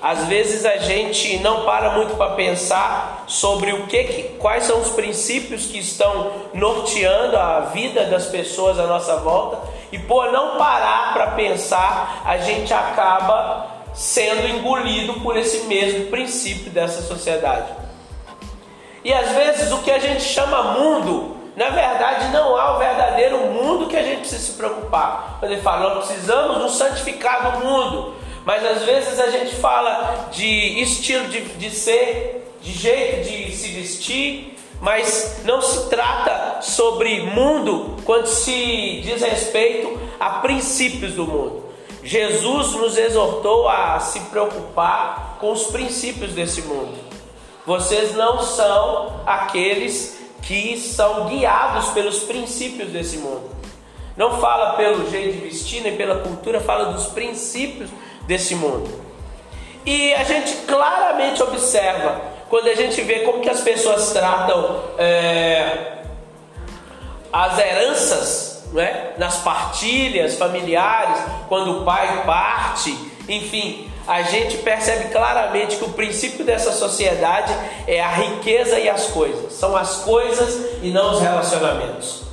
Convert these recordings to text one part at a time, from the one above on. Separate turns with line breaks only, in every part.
Às vezes a gente não para muito para pensar sobre o que, que, quais são os princípios que estão norteando a vida das pessoas à nossa volta, e por não parar para pensar, a gente acaba sendo engolido por esse mesmo princípio dessa sociedade. E às vezes o que a gente chama mundo, na verdade não há o verdadeiro mundo que a gente precisa se preocupar. Quando ele fala, nós precisamos nos santificar do mundo. Mas às vezes a gente fala de estilo de, de ser, de jeito de se vestir, mas não se trata sobre mundo quando se diz respeito a princípios do mundo. Jesus nos exortou a se preocupar com os princípios desse mundo. Vocês não são aqueles que são guiados pelos princípios desse mundo. Não fala pelo jeito de vestir, nem pela cultura, fala dos princípios desse mundo. E a gente claramente observa quando a gente vê como que as pessoas tratam é, as heranças né, nas partilhas familiares, quando o pai parte, enfim, a gente percebe claramente que o princípio dessa sociedade é a riqueza e as coisas, são as coisas e não os relacionamentos.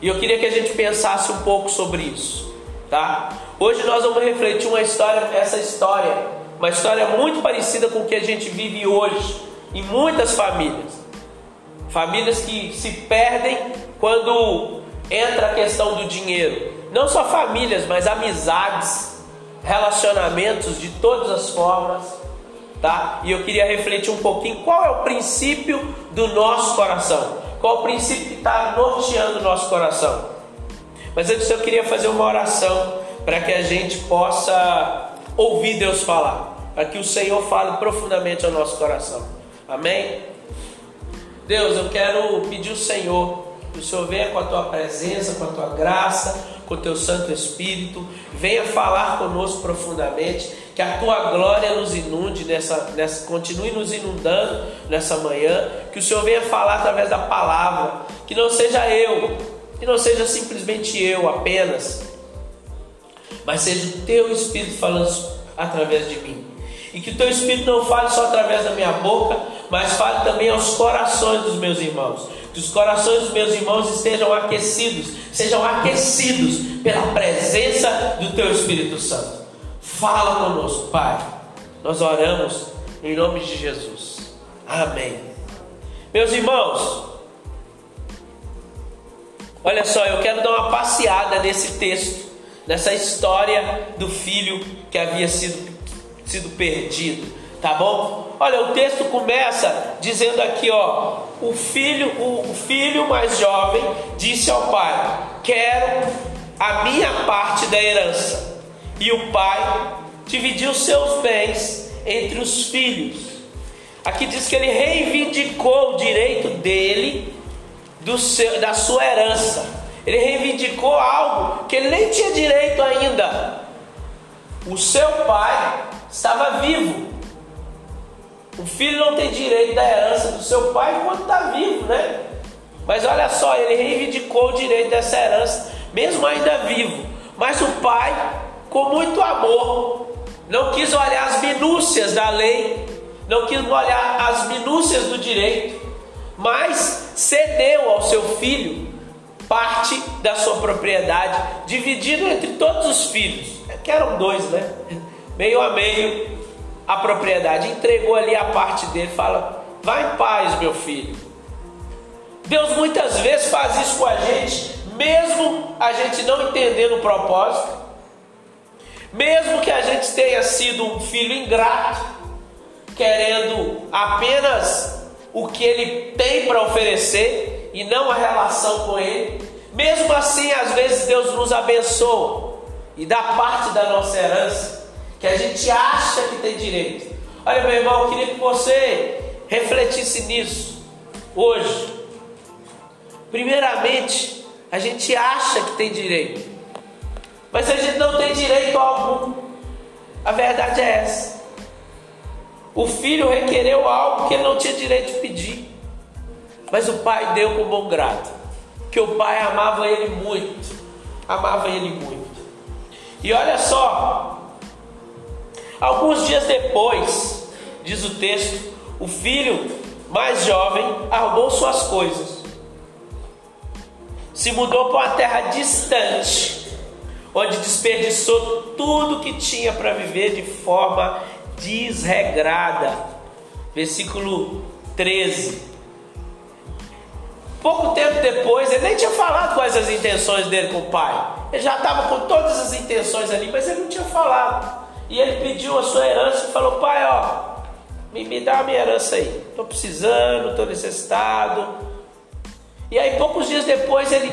E eu queria que a gente pensasse um pouco sobre isso, tá? Hoje nós vamos refletir uma história, essa história, uma história muito parecida com o que a gente vive hoje em muitas famílias. Famílias que se perdem quando entra a questão do dinheiro. Não só famílias, mas amizades, relacionamentos de todas as formas, tá? E eu queria refletir um pouquinho qual é o princípio do nosso coração. Qual o princípio que está norteando o nosso coração? Mas antes eu queria fazer uma oração para que a gente possa ouvir Deus falar, para que o Senhor fale profundamente ao nosso coração. Amém? Deus, eu quero pedir ao Senhor que o Senhor venha com a tua presença, com a tua graça, com o teu Santo Espírito, venha falar conosco profundamente, que a tua glória nos inunde nessa, nessa continue nos inundando nessa manhã, que o Senhor venha falar através da palavra, que não seja eu, que não seja simplesmente eu apenas, mas seja o teu Espírito falando através de mim. E que o teu Espírito não fale só através da minha boca, mas fale também aos corações dos meus irmãos. Que os corações dos meus irmãos estejam aquecidos, sejam aquecidos pela presença do teu Espírito Santo. Fala conosco, Pai. Nós oramos em nome de Jesus. Amém. Meus irmãos, olha só, eu quero dar uma passeada nesse texto nessa história do filho que havia sido, sido perdido, tá bom? Olha, o texto começa dizendo aqui, ó, o filho, o, o filho mais jovem disse ao pai: "Quero a minha parte da herança". E o pai dividiu seus bens entre os filhos. Aqui diz que ele reivindicou o direito dele do seu, da sua herança. Ele reivindicou algo que ele nem tinha direito ainda. O seu pai estava vivo. O filho não tem direito da herança do seu pai enquanto está vivo, né? Mas olha só, ele reivindicou o direito dessa herança, mesmo ainda vivo. Mas o pai, com muito amor, não quis olhar as minúcias da lei, não quis olhar as minúcias do direito, mas cedeu ao seu filho parte da sua propriedade, dividido entre todos os filhos, que eram dois, né? Meio a meio a propriedade, entregou ali a parte dele, fala: vai em paz, meu filho. Deus muitas vezes faz isso com a gente, mesmo a gente não entendendo o propósito, mesmo que a gente tenha sido um filho ingrato, querendo apenas o que ele tem para oferecer, e não a relação com Ele. Mesmo assim, às vezes Deus nos abençoa e dá parte da nossa herança que a gente acha que tem direito. Olha, meu irmão, eu queria que você refletisse nisso hoje. Primeiramente, a gente acha que tem direito, mas a gente não tem direito algum. A verdade é essa. O filho requereu algo que ele não tinha direito de pedir. Mas o pai deu com bom grado, que o pai amava ele muito, amava ele muito. E olha só, Alguns dias depois, diz o texto, o filho mais jovem arrumou suas coisas, se mudou para uma terra distante, onde desperdiçou tudo que tinha para viver de forma desregrada. Versículo 13. Pouco tempo depois, ele nem tinha falado quais as intenções dele com o pai. Ele já estava com todas as intenções ali, mas ele não tinha falado. E ele pediu a sua herança e falou: Pai, ó, me, me dá a minha herança aí. Estou precisando, estou necessitado. E aí, poucos dias depois, ele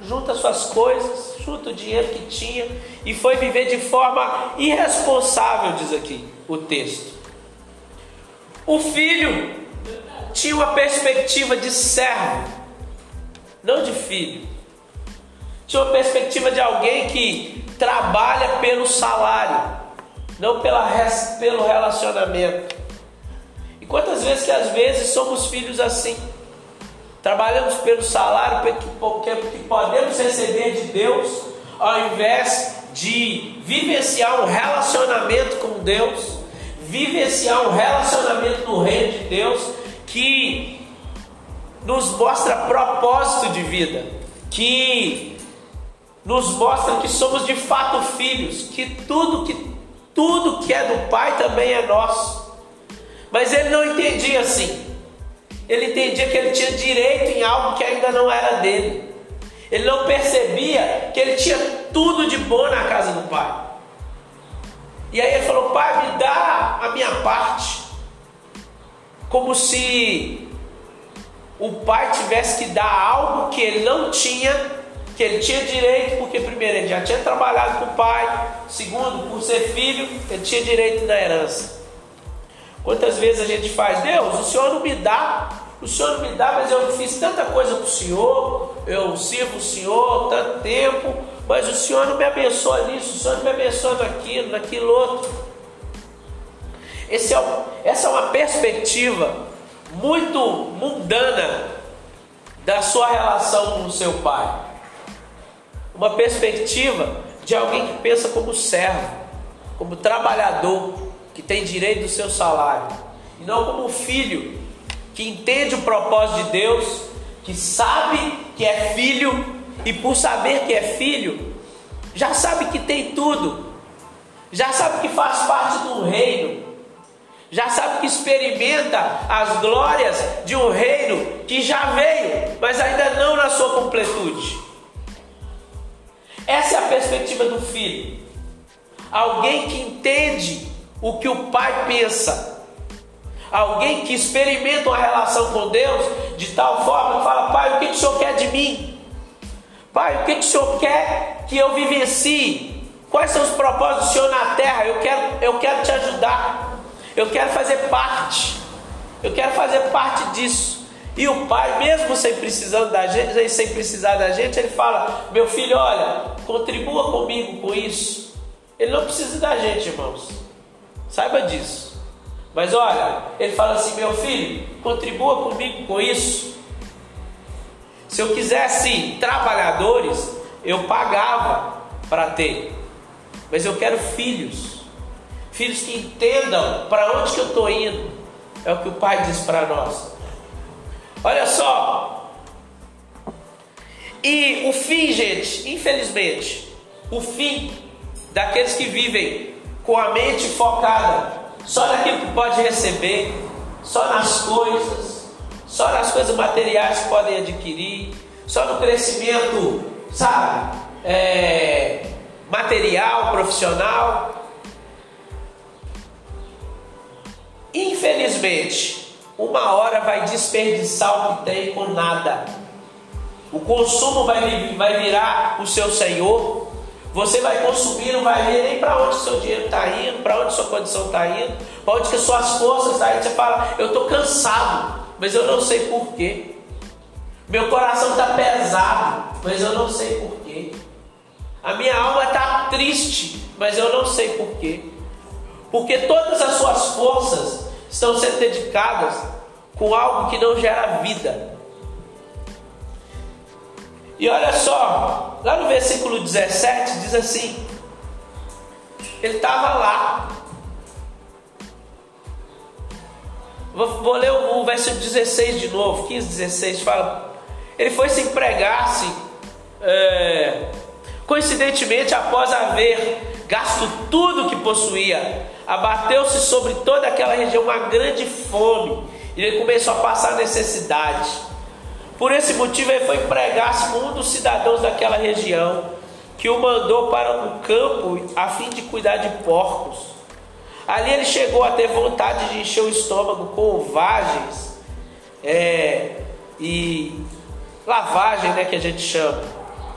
junta suas coisas, junta o dinheiro que tinha e foi viver de forma irresponsável, diz aqui o texto. O filho tinha uma perspectiva de servo, não de filho. Tinha uma perspectiva de alguém que trabalha pelo salário, não pela, pelo relacionamento. E quantas vezes que às vezes somos filhos assim? Trabalhamos pelo salário que podemos receber de Deus, ao invés de vivenciar um relacionamento com Deus, vivenciar um relacionamento no reino de Deus que nos mostra propósito de vida, que nos mostra que somos de fato filhos, que tudo que tudo que é do Pai também é nosso. Mas ele não entendia assim. Ele entendia que ele tinha direito em algo que ainda não era dele. Ele não percebia que ele tinha tudo de bom na casa do Pai. E aí ele falou: Pai, me dá a minha parte. Como se o pai tivesse que dar algo que ele não tinha, que ele tinha direito, porque primeiro ele já tinha trabalhado com o pai, segundo, por ser filho, ele tinha direito da herança. Quantas vezes a gente faz, Deus, o Senhor não me dá, o Senhor não me dá, mas eu fiz tanta coisa para o Senhor, eu sirvo o Senhor tanto tempo, mas o Senhor não me abençoa nisso, o Senhor não me abençoa naquilo, naquilo outro. É, essa é uma perspectiva muito mundana da sua relação com o seu pai. Uma perspectiva de alguém que pensa como servo, como trabalhador, que tem direito do seu salário, e não como filho que entende o propósito de Deus, que sabe que é filho e por saber que é filho, já sabe que tem tudo, já sabe que faz parte do reino, já sabe que experimenta as glórias de um reino que já veio, mas ainda não na sua completude. Essa é a perspectiva do filho. Alguém que entende o que o pai pensa. Alguém que experimenta uma relação com Deus de tal forma que fala: Pai, o que o Senhor quer de mim? Pai, o que o Senhor quer que eu vivencie? Quais são os propósitos do Senhor na terra? Eu quero, eu quero te ajudar. Eu quero fazer parte. Eu quero fazer parte disso. E o pai, mesmo sem precisando da gente, sem precisar da gente, ele fala: "Meu filho, olha, contribua comigo com isso". Ele não precisa da gente, irmãos. Saiba disso. Mas olha, ele fala assim: "Meu filho, contribua comigo com isso". Se eu quisesse trabalhadores, eu pagava para ter. Mas eu quero filhos filhos que entendam para onde que eu estou indo. É o que o Pai diz para nós. Olha só. E o fim, gente, infelizmente, o fim daqueles que vivem com a mente focada só naquilo que pode receber, só nas coisas, só nas coisas materiais que podem adquirir, só no crescimento, sabe, é, material, profissional, Infelizmente, uma hora vai desperdiçar o que tem com nada. O consumo vai, vai virar o seu senhor. Você vai consumir, não vai ver nem para onde seu dinheiro está indo, para onde sua condição está indo, para onde que suas forças estão tá indo. Você fala, eu estou cansado, mas eu não sei porquê. Meu coração está pesado, mas eu não sei porquê. A minha alma está triste, mas eu não sei porquê porque todas as suas forças estão sendo dedicadas com algo que não gera vida. E olha só, lá no versículo 17 diz assim: Ele estava lá. Vou, vou ler o, o verso 16 de novo, 15, 16, fala. Ele foi se empregar-se, é, coincidentemente, após haver gasto tudo que possuía, abateu-se sobre toda aquela região uma grande fome, e ele começou a passar necessidade. Por esse motivo, ele foi empregar-se com um dos cidadãos daquela região, que o mandou para o campo a fim de cuidar de porcos. Ali ele chegou a ter vontade de encher o estômago com vagens é, e lavagem, né, que a gente chama,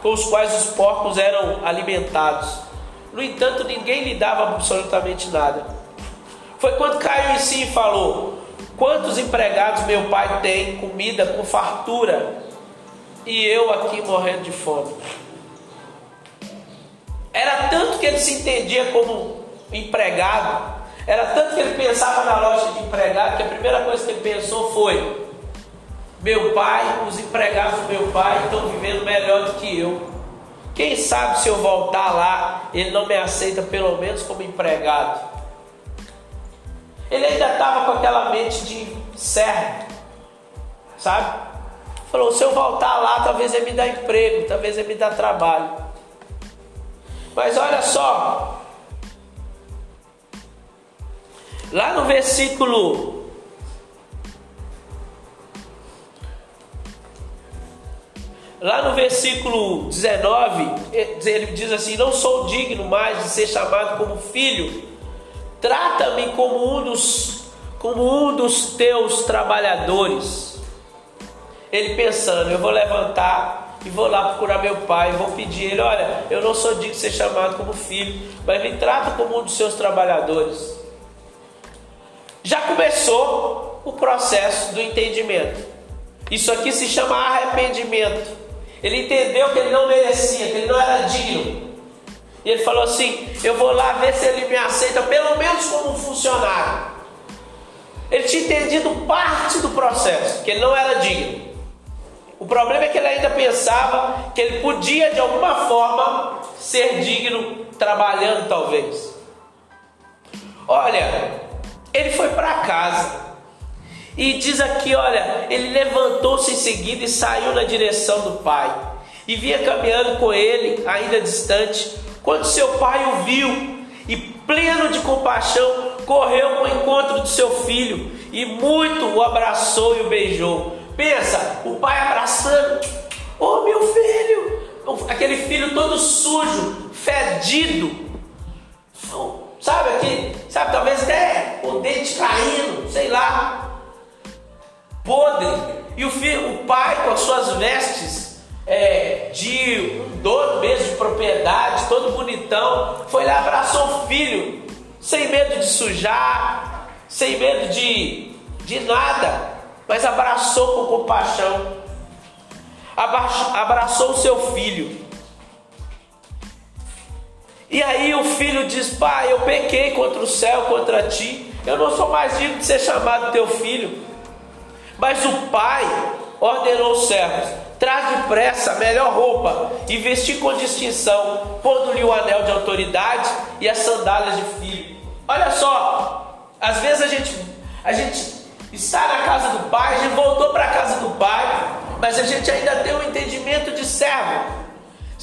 com os quais os porcos eram alimentados. No entanto, ninguém lhe dava absolutamente nada. Foi quando caiu em si e falou: Quantos empregados meu pai tem comida com fartura e eu aqui morrendo de fome? Era tanto que ele se entendia como empregado era tanto que ele pensava na loja de empregado que a primeira coisa que ele pensou foi: meu pai, os empregados do meu pai estão vivendo melhor do que eu. Quem sabe se eu voltar lá, ele não me aceita pelo menos como empregado. Ele ainda estava com aquela mente de servo, sabe? Falou: se eu voltar lá, talvez ele me dá emprego, talvez ele me dá trabalho. Mas olha só, Lá no versículo Lá no versículo 19, ele diz assim: Não sou digno mais de ser chamado como filho, trata-me como um dos, como um dos teus trabalhadores. Ele pensando: Eu vou levantar e vou lá procurar meu pai, vou pedir ele: Olha, eu não sou digno de ser chamado como filho, mas me trata como um dos seus trabalhadores já começou o processo do entendimento. Isso aqui se chama arrependimento. Ele entendeu que ele não merecia, que ele não era digno. E ele falou assim: Eu vou lá ver se ele me aceita, pelo menos como um funcionário. Ele tinha entendido parte do processo, que ele não era digno. O problema é que ele ainda pensava que ele podia, de alguma forma, ser digno trabalhando, talvez. Olha, ele foi para casa. E diz aqui, olha, ele levantou-se em seguida e saiu na direção do pai. E vinha caminhando com ele, ainda distante, quando seu pai o viu e pleno de compaixão, correu ao encontro de seu filho e muito o abraçou e o beijou. Pensa, o pai abraçando, oh meu filho, aquele filho todo sujo, fedido, sabe aqui, sabe, talvez até dente caindo, sei lá, podre, e o filho, o pai com as suas vestes é, de dono mesmo de propriedade, todo bonitão, foi lá abraçou o filho, sem medo de sujar, sem medo de, de nada, mas abraçou com compaixão, abraçou o seu filho. E aí o filho diz: Pai, eu pequei contra o céu, contra ti. Eu não sou mais digno de ser chamado teu filho. Mas o pai ordenou os servos: Traz depressa a melhor roupa e vestir com distinção, pondo-lhe o anel de autoridade e as sandálias de filho. Olha só, às vezes a gente, a gente está na casa do pai, a gente voltou para a casa do pai, mas a gente ainda tem um entendimento de servo.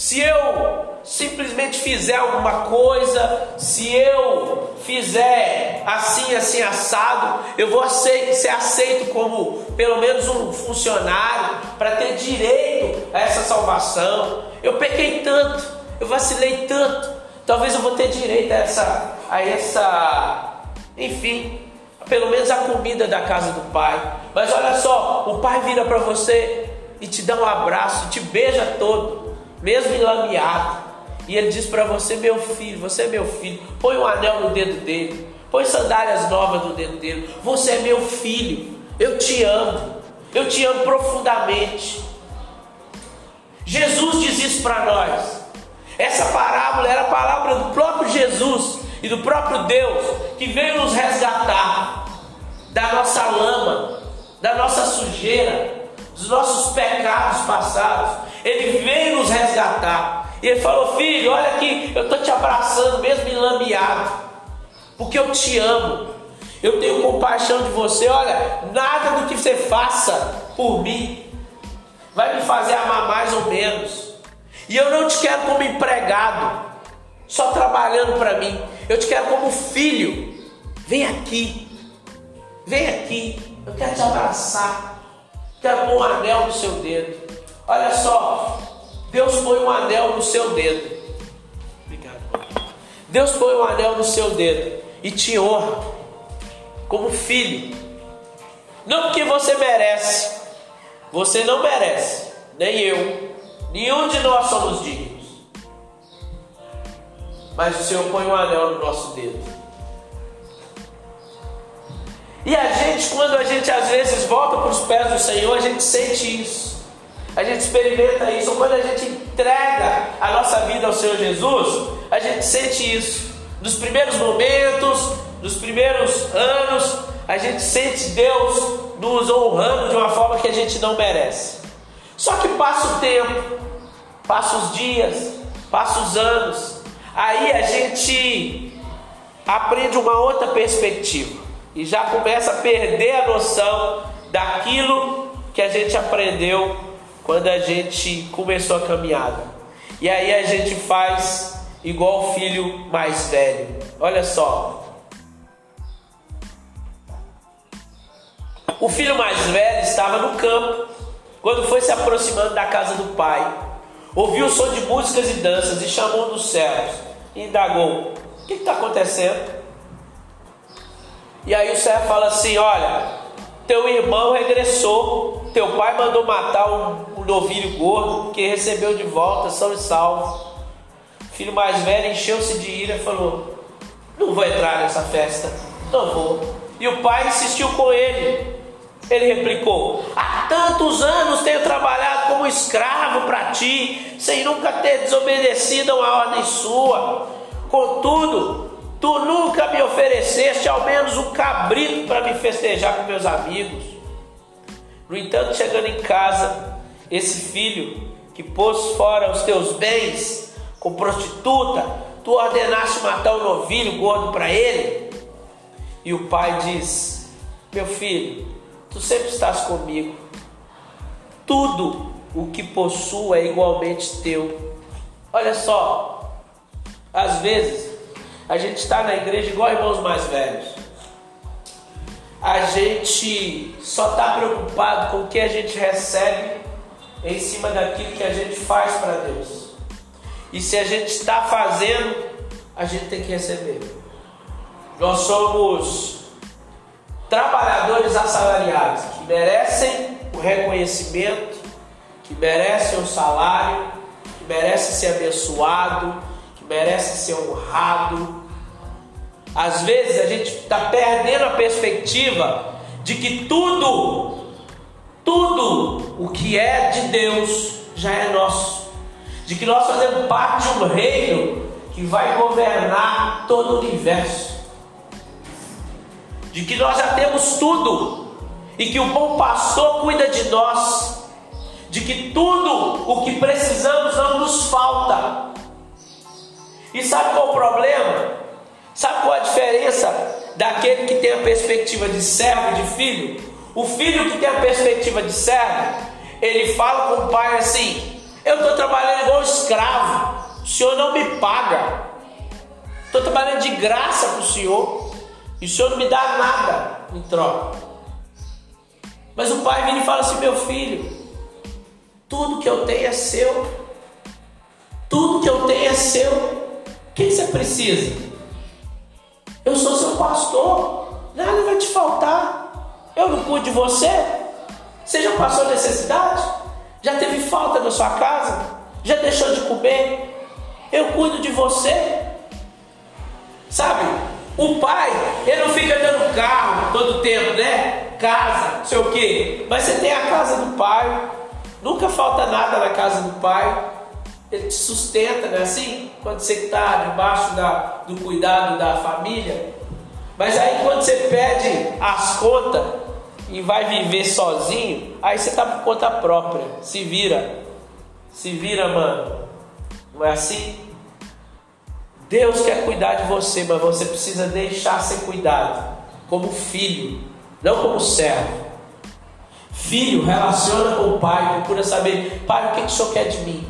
Se eu simplesmente fizer alguma coisa, se eu fizer assim, assim, assado, eu vou ser aceito como pelo menos um funcionário para ter direito a essa salvação. Eu pequei tanto, eu vacilei tanto, talvez eu vou ter direito a essa, a essa, enfim, pelo menos a comida da casa do pai. Mas olha só, o pai vira para você e te dá um abraço, te beija todo, mesmo enlameado. E ele diz para você, meu filho, você é meu filho, põe um anel no dedo dele, põe sandálias novas no dedo dele, você é meu filho, eu te amo, eu te amo profundamente. Jesus diz isso para nós. Essa parábola era a palavra do próprio Jesus e do próprio Deus que veio nos resgatar da nossa lama, da nossa sujeira, dos nossos pecados passados. Ele veio nos resgatar. E ele falou: Filho, olha aqui, eu estou te abraçando, mesmo enlameado, porque eu te amo. Eu tenho compaixão de você. Olha, nada do que você faça por mim vai me fazer amar mais ou menos. E eu não te quero como empregado, só trabalhando para mim. Eu te quero como filho. Vem aqui, vem aqui. Eu quero te abraçar. Quero pôr um anel no seu dedo. Olha só, Deus põe um anel no seu dedo. Obrigado. Deus põe um anel no seu dedo e te honra como filho. Não porque você merece. Você não merece, nem eu. Nenhum de nós somos dignos. Mas o Senhor põe um anel no nosso dedo. E a gente, quando a gente às vezes volta para os pés do Senhor, a gente sente isso. A gente experimenta isso. Quando a gente entrega a nossa vida ao Senhor Jesus, a gente sente isso. Nos primeiros momentos, nos primeiros anos, a gente sente Deus nos honrando de uma forma que a gente não merece. Só que passa o tempo, passa os dias, passa os anos, aí a gente aprende uma outra perspectiva e já começa a perder a noção daquilo que a gente aprendeu quando a gente começou a caminhada. E aí a gente faz igual o filho mais velho. Olha só. O filho mais velho estava no campo quando foi se aproximando da casa do pai. Ouviu o som de músicas e danças e chamou um dos servos e indagou: O que está acontecendo? E aí o servo fala assim: Olha, teu irmão regressou, teu pai mandou matar um, um novilho gordo que recebeu de volta, são e salvo. Filho mais velho encheu-se de ira e falou: Não vou entrar nessa festa, não vou. E o pai insistiu com ele. Ele replicou: Há tantos anos tenho trabalhado como escravo para ti, sem nunca ter desobedecido a uma ordem sua. Contudo, Tu nunca me ofereceste ao menos um cabrito para me festejar com meus amigos. No entanto, chegando em casa, esse filho que pôs fora os teus bens com prostituta, tu ordenaste matar um novilho gordo para ele? E o pai diz: Meu filho, tu sempre estás comigo. Tudo o que possuo é igualmente teu. Olha só, às vezes a gente está na igreja igual irmãos mais velhos. A gente só está preocupado com o que a gente recebe em cima daquilo que a gente faz para Deus. E se a gente está fazendo, a gente tem que receber. Nós somos trabalhadores assalariados que merecem o reconhecimento, que merecem o salário, que merecem ser abençoado, que merecem ser honrado, às vezes a gente está perdendo a perspectiva de que tudo, tudo o que é de Deus já é nosso, de que nós fazemos parte de um reino que vai governar todo o universo, de que nós já temos tudo e que o bom pastor cuida de nós, de que tudo o que precisamos não nos falta. E sabe qual é o problema? Sabe qual a diferença daquele que tem a perspectiva de servo e de filho? O filho que tem a perspectiva de servo, ele fala com o pai assim: Eu estou trabalhando igual escravo, o senhor não me paga, estou trabalhando de graça para o senhor, e o senhor não me dá nada em troca. Mas o pai vem e fala assim: Meu filho, tudo que eu tenho é seu, tudo que eu tenho é seu, o que você precisa? Pastor, nada vai te faltar. Eu não cuido de você. Você já passou necessidade? Já teve falta na sua casa? Já deixou de comer? Eu cuido de você. Sabe? O pai, ele não fica dando carro todo tempo, né? Casa, não sei o quê. Mas você tem a casa do pai. Nunca falta nada na casa do pai. Ele te sustenta, não é assim? Quando você está debaixo da, do cuidado da família. Mas aí quando você pede as contas e vai viver sozinho, aí você está por conta própria. Se vira. Se vira, mano. Não é assim? Deus quer cuidar de você, mas você precisa deixar ser cuidado como filho, não como servo. Filho relaciona com o pai, procura saber, pai, o que, que o senhor quer de mim?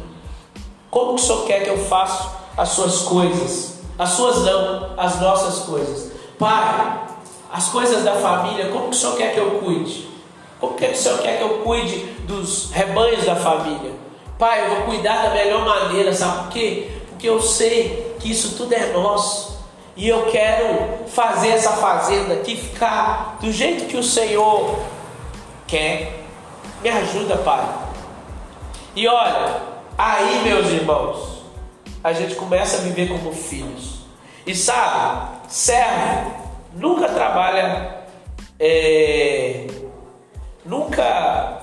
Como que o senhor quer que eu faça as suas coisas? As suas não, as nossas coisas. Pai, as coisas da família, como que o senhor quer que eu cuide? Como que o senhor quer que eu cuide dos rebanhos da família? Pai, eu vou cuidar da melhor maneira, sabe por quê? Porque eu sei que isso tudo é nosso. E eu quero fazer essa fazenda aqui ficar do jeito que o Senhor quer. Me ajuda, Pai. E olha, aí, meus irmãos, a gente começa a viver como filhos. E sabe, servo nunca trabalha, é, nunca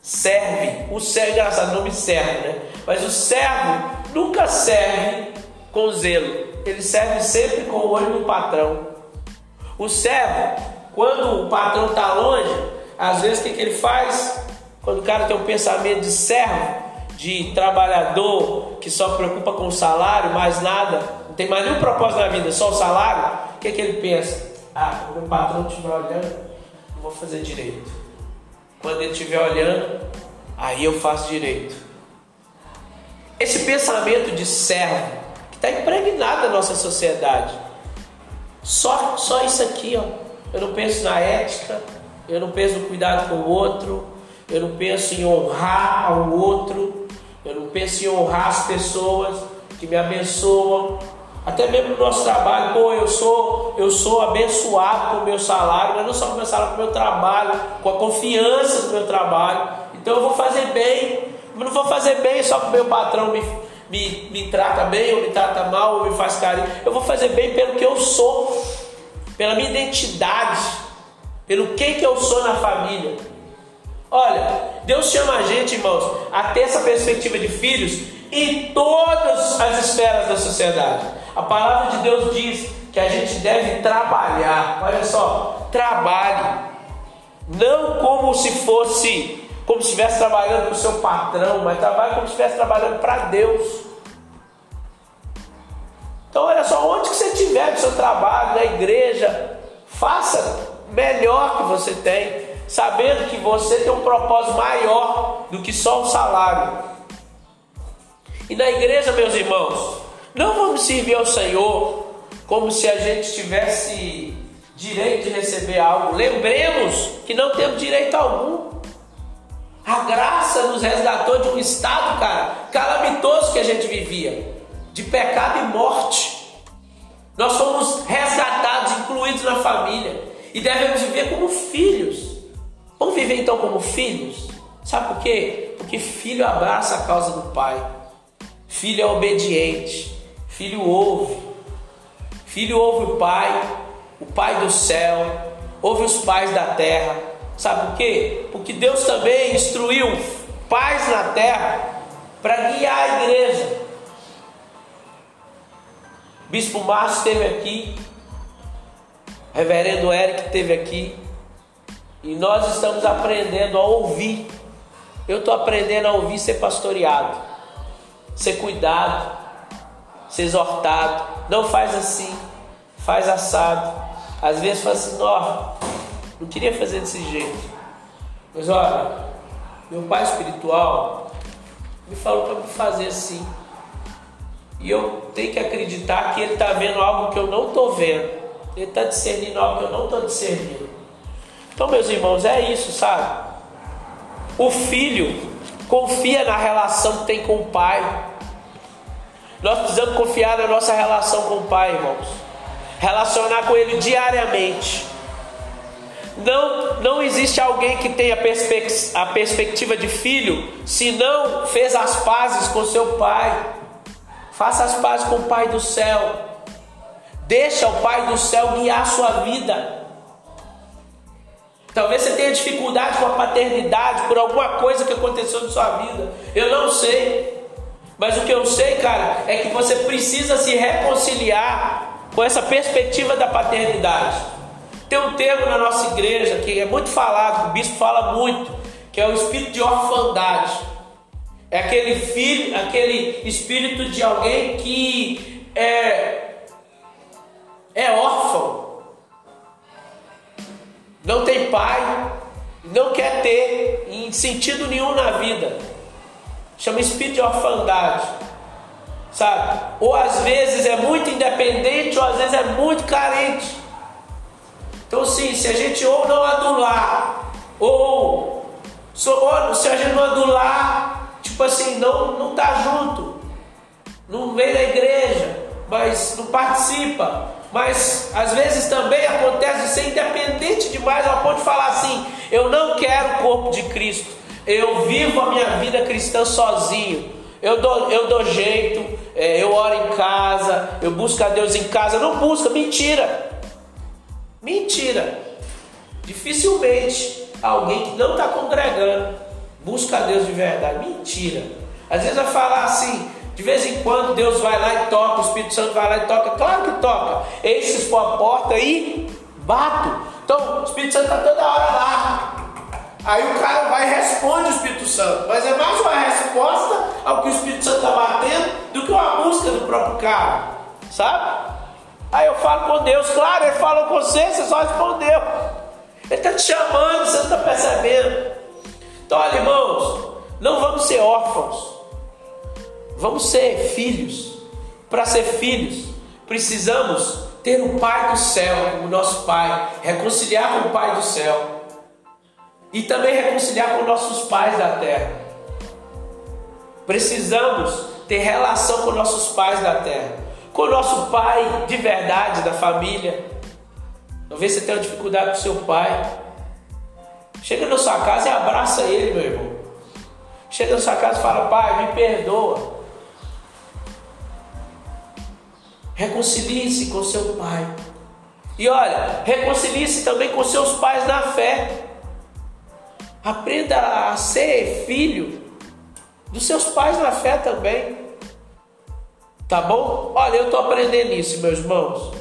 serve. O servo, engraçado, não me serve, né? Mas o servo nunca serve com zelo. Ele serve sempre com o olho no patrão. O servo, quando o patrão está longe, às vezes o que, que ele faz? Quando o cara tem um pensamento de servo, de trabalhador que só preocupa com o salário, mais nada, não tem mais nenhum propósito na vida, só o salário, o que, que ele pensa? Ah, o patrão estiver olhando, não vou fazer direito. Quando ele estiver olhando, aí eu faço direito. Esse pensamento de servo que está impregnado na nossa sociedade. Só, só isso aqui, ó. Eu não penso na ética, eu não penso no cuidado com o outro, eu não penso em honrar ao outro, eu não penso em honrar as pessoas que me abençoam. Até mesmo no nosso trabalho, pô, eu sou, eu sou abençoado com o meu salário, mas não só com o meu salário, com o meu trabalho, com a confiança do meu trabalho. Então eu vou fazer bem, eu não vou fazer bem só que o meu patrão me, me, me trata bem, ou me trata mal, ou me faz carinho. Eu vou fazer bem pelo que eu sou, pela minha identidade, pelo que, que eu sou na família. Olha, Deus chama a gente, irmãos, a ter essa perspectiva de filhos em todas as esferas da sociedade. A palavra de Deus diz que a gente deve trabalhar. Olha só, trabalhe. Não como se fosse, como se estivesse trabalhando para o seu patrão, mas trabalhe como se estivesse trabalhando para Deus. Então, olha só, onde que você estiver no seu trabalho, na igreja, faça melhor que você tem, sabendo que você tem um propósito maior do que só o salário. E na igreja, meus irmãos, não vamos servir ao Senhor como se a gente tivesse direito de receber algo. Lembremos que não temos direito algum. A graça nos resgatou de um estado, cara, calamitoso que a gente vivia, de pecado e morte. Nós fomos resgatados, incluídos na família e devemos viver como filhos. Vamos viver então como filhos? Sabe por quê? Porque filho abraça a causa do pai, filho é obediente, filho ouve, filho ouve o pai, o pai do céu, ouve os pais da terra. Sabe por quê? Porque Deus também instruiu pais na terra para guiar a igreja. Bispo Márcio esteve aqui Reverendo Eric esteve aqui e nós estamos aprendendo a ouvir. Eu estou aprendendo a ouvir ser pastoreado, ser cuidado, ser exortado. Não faz assim, faz assado. Às vezes fala assim, não, não queria fazer desse jeito. Mas olha, meu pai espiritual me falou para me fazer assim. E eu tenho que acreditar que ele está vendo algo que eu não estou vendo. Ele está discernindo algo que eu não estou discernindo. Então, meus irmãos, é isso, sabe? O filho confia na relação que tem com o pai. Nós precisamos confiar na nossa relação com o pai, irmãos. Relacionar com ele diariamente. Não, não existe alguém que tenha a perspectiva de filho se não fez as pazes com seu pai. Faça as pazes com o Pai do céu. Deixa o Pai do céu guiar a sua vida. Talvez você tenha dificuldade com a paternidade por alguma coisa que aconteceu na sua vida. Eu não sei. Mas o que eu sei, cara, é que você precisa se reconciliar com essa perspectiva da paternidade. Tem um termo na nossa igreja que é muito falado, o bispo fala muito, que é o espírito de orfandade. É aquele filho, aquele espírito de alguém que é, é órfão, não tem pai, não quer ter em sentido nenhum na vida. Chama espírito de orfandade. Sabe? Ou às vezes é muito independente, ou às vezes é muito carente. Então, sim, se a gente ou não adular, ou, ou se a gente não adular, tipo assim, não, não tá junto, não vem na igreja, mas não participa, mas às vezes também acontece de ser independente demais ao ponto de falar assim: eu não quero o corpo de Cristo, eu vivo a minha vida cristã sozinho, eu dou, eu dou jeito, é, eu oro em casa, eu busco a Deus em casa, não busca, mentira, mentira, dificilmente alguém que não está congregando busca a Deus de verdade. Mentira. Às vezes vai falar assim, de vez em quando Deus vai lá e toca, o Espírito Santo vai lá e toca. Claro que toca. Eis por a porta e bato. Então o Espírito Santo está toda hora lá. Aí o cara vai e responde o Espírito Santo. Mas é mais uma resposta ao que o Espírito Santo está batendo do que uma busca do próprio cara. Sabe? Aí eu falo com Deus, claro, ele falou com você, você só respondeu. Ele está te chamando, você não está percebendo. Então, olha, irmãos, não vamos ser órfãos, vamos ser filhos. Para ser filhos, precisamos ter o Pai do céu como nosso Pai, reconciliar com o Pai do céu e também reconciliar com nossos pais da terra. Precisamos ter relação com nossos pais da terra, com nosso pai de verdade da família. Talvez você tenha dificuldade com seu pai, Chega na sua casa e abraça ele, meu irmão. Chega na sua casa e fala: Pai, me perdoa. Reconcilie-se com seu pai. E olha, reconcilie-se também com seus pais na fé. Aprenda a ser filho dos seus pais na fé também. Tá bom? Olha, eu estou aprendendo isso, meus irmãos.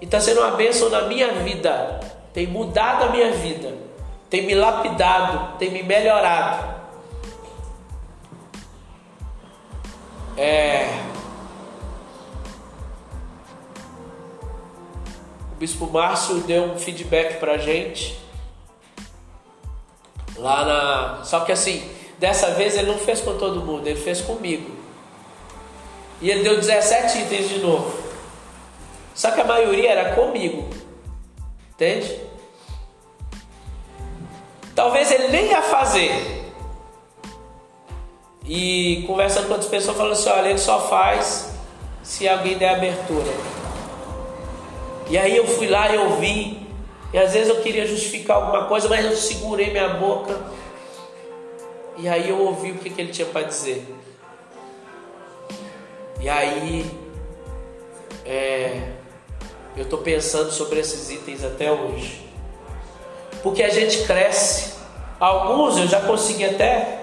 E está sendo uma bênção na minha vida. Tem mudado a minha vida tem me lapidado, tem me melhorado. É... O Bispo Márcio deu um feedback pra gente. Lá na. Só que assim, dessa vez ele não fez com todo mundo, ele fez comigo. E ele deu 17 itens de novo. Só que a maioria era comigo. Entende? Talvez ele nem ia fazer. E conversando com outras pessoas, falando assim: olha, ele só faz se alguém der abertura. E aí eu fui lá e ouvi. E às vezes eu queria justificar alguma coisa, mas eu segurei minha boca. E aí eu ouvi o que, que ele tinha para dizer. E aí é, eu estou pensando sobre esses itens até hoje porque a gente cresce. Alguns eu já consegui até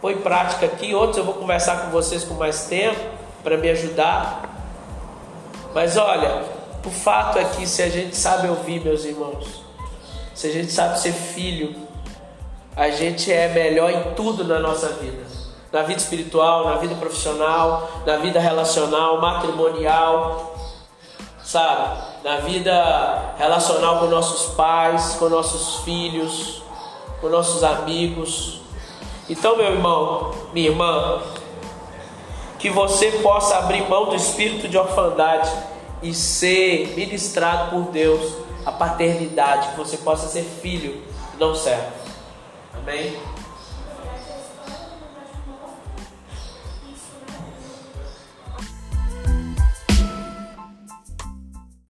pôr em prática aqui, outros eu vou conversar com vocês com mais tempo para me ajudar. Mas olha, o fato é que se a gente sabe ouvir, meus irmãos, se a gente sabe ser filho, a gente é melhor em tudo na nossa vida. Na vida espiritual, na vida profissional, na vida relacional, matrimonial, sabe? Na vida relacional com nossos pais, com nossos filhos, com nossos amigos. Então, meu irmão, minha irmã, que você possa abrir mão do espírito de orfandade e ser ministrado por Deus a paternidade, que você possa ser filho, não servo. Amém?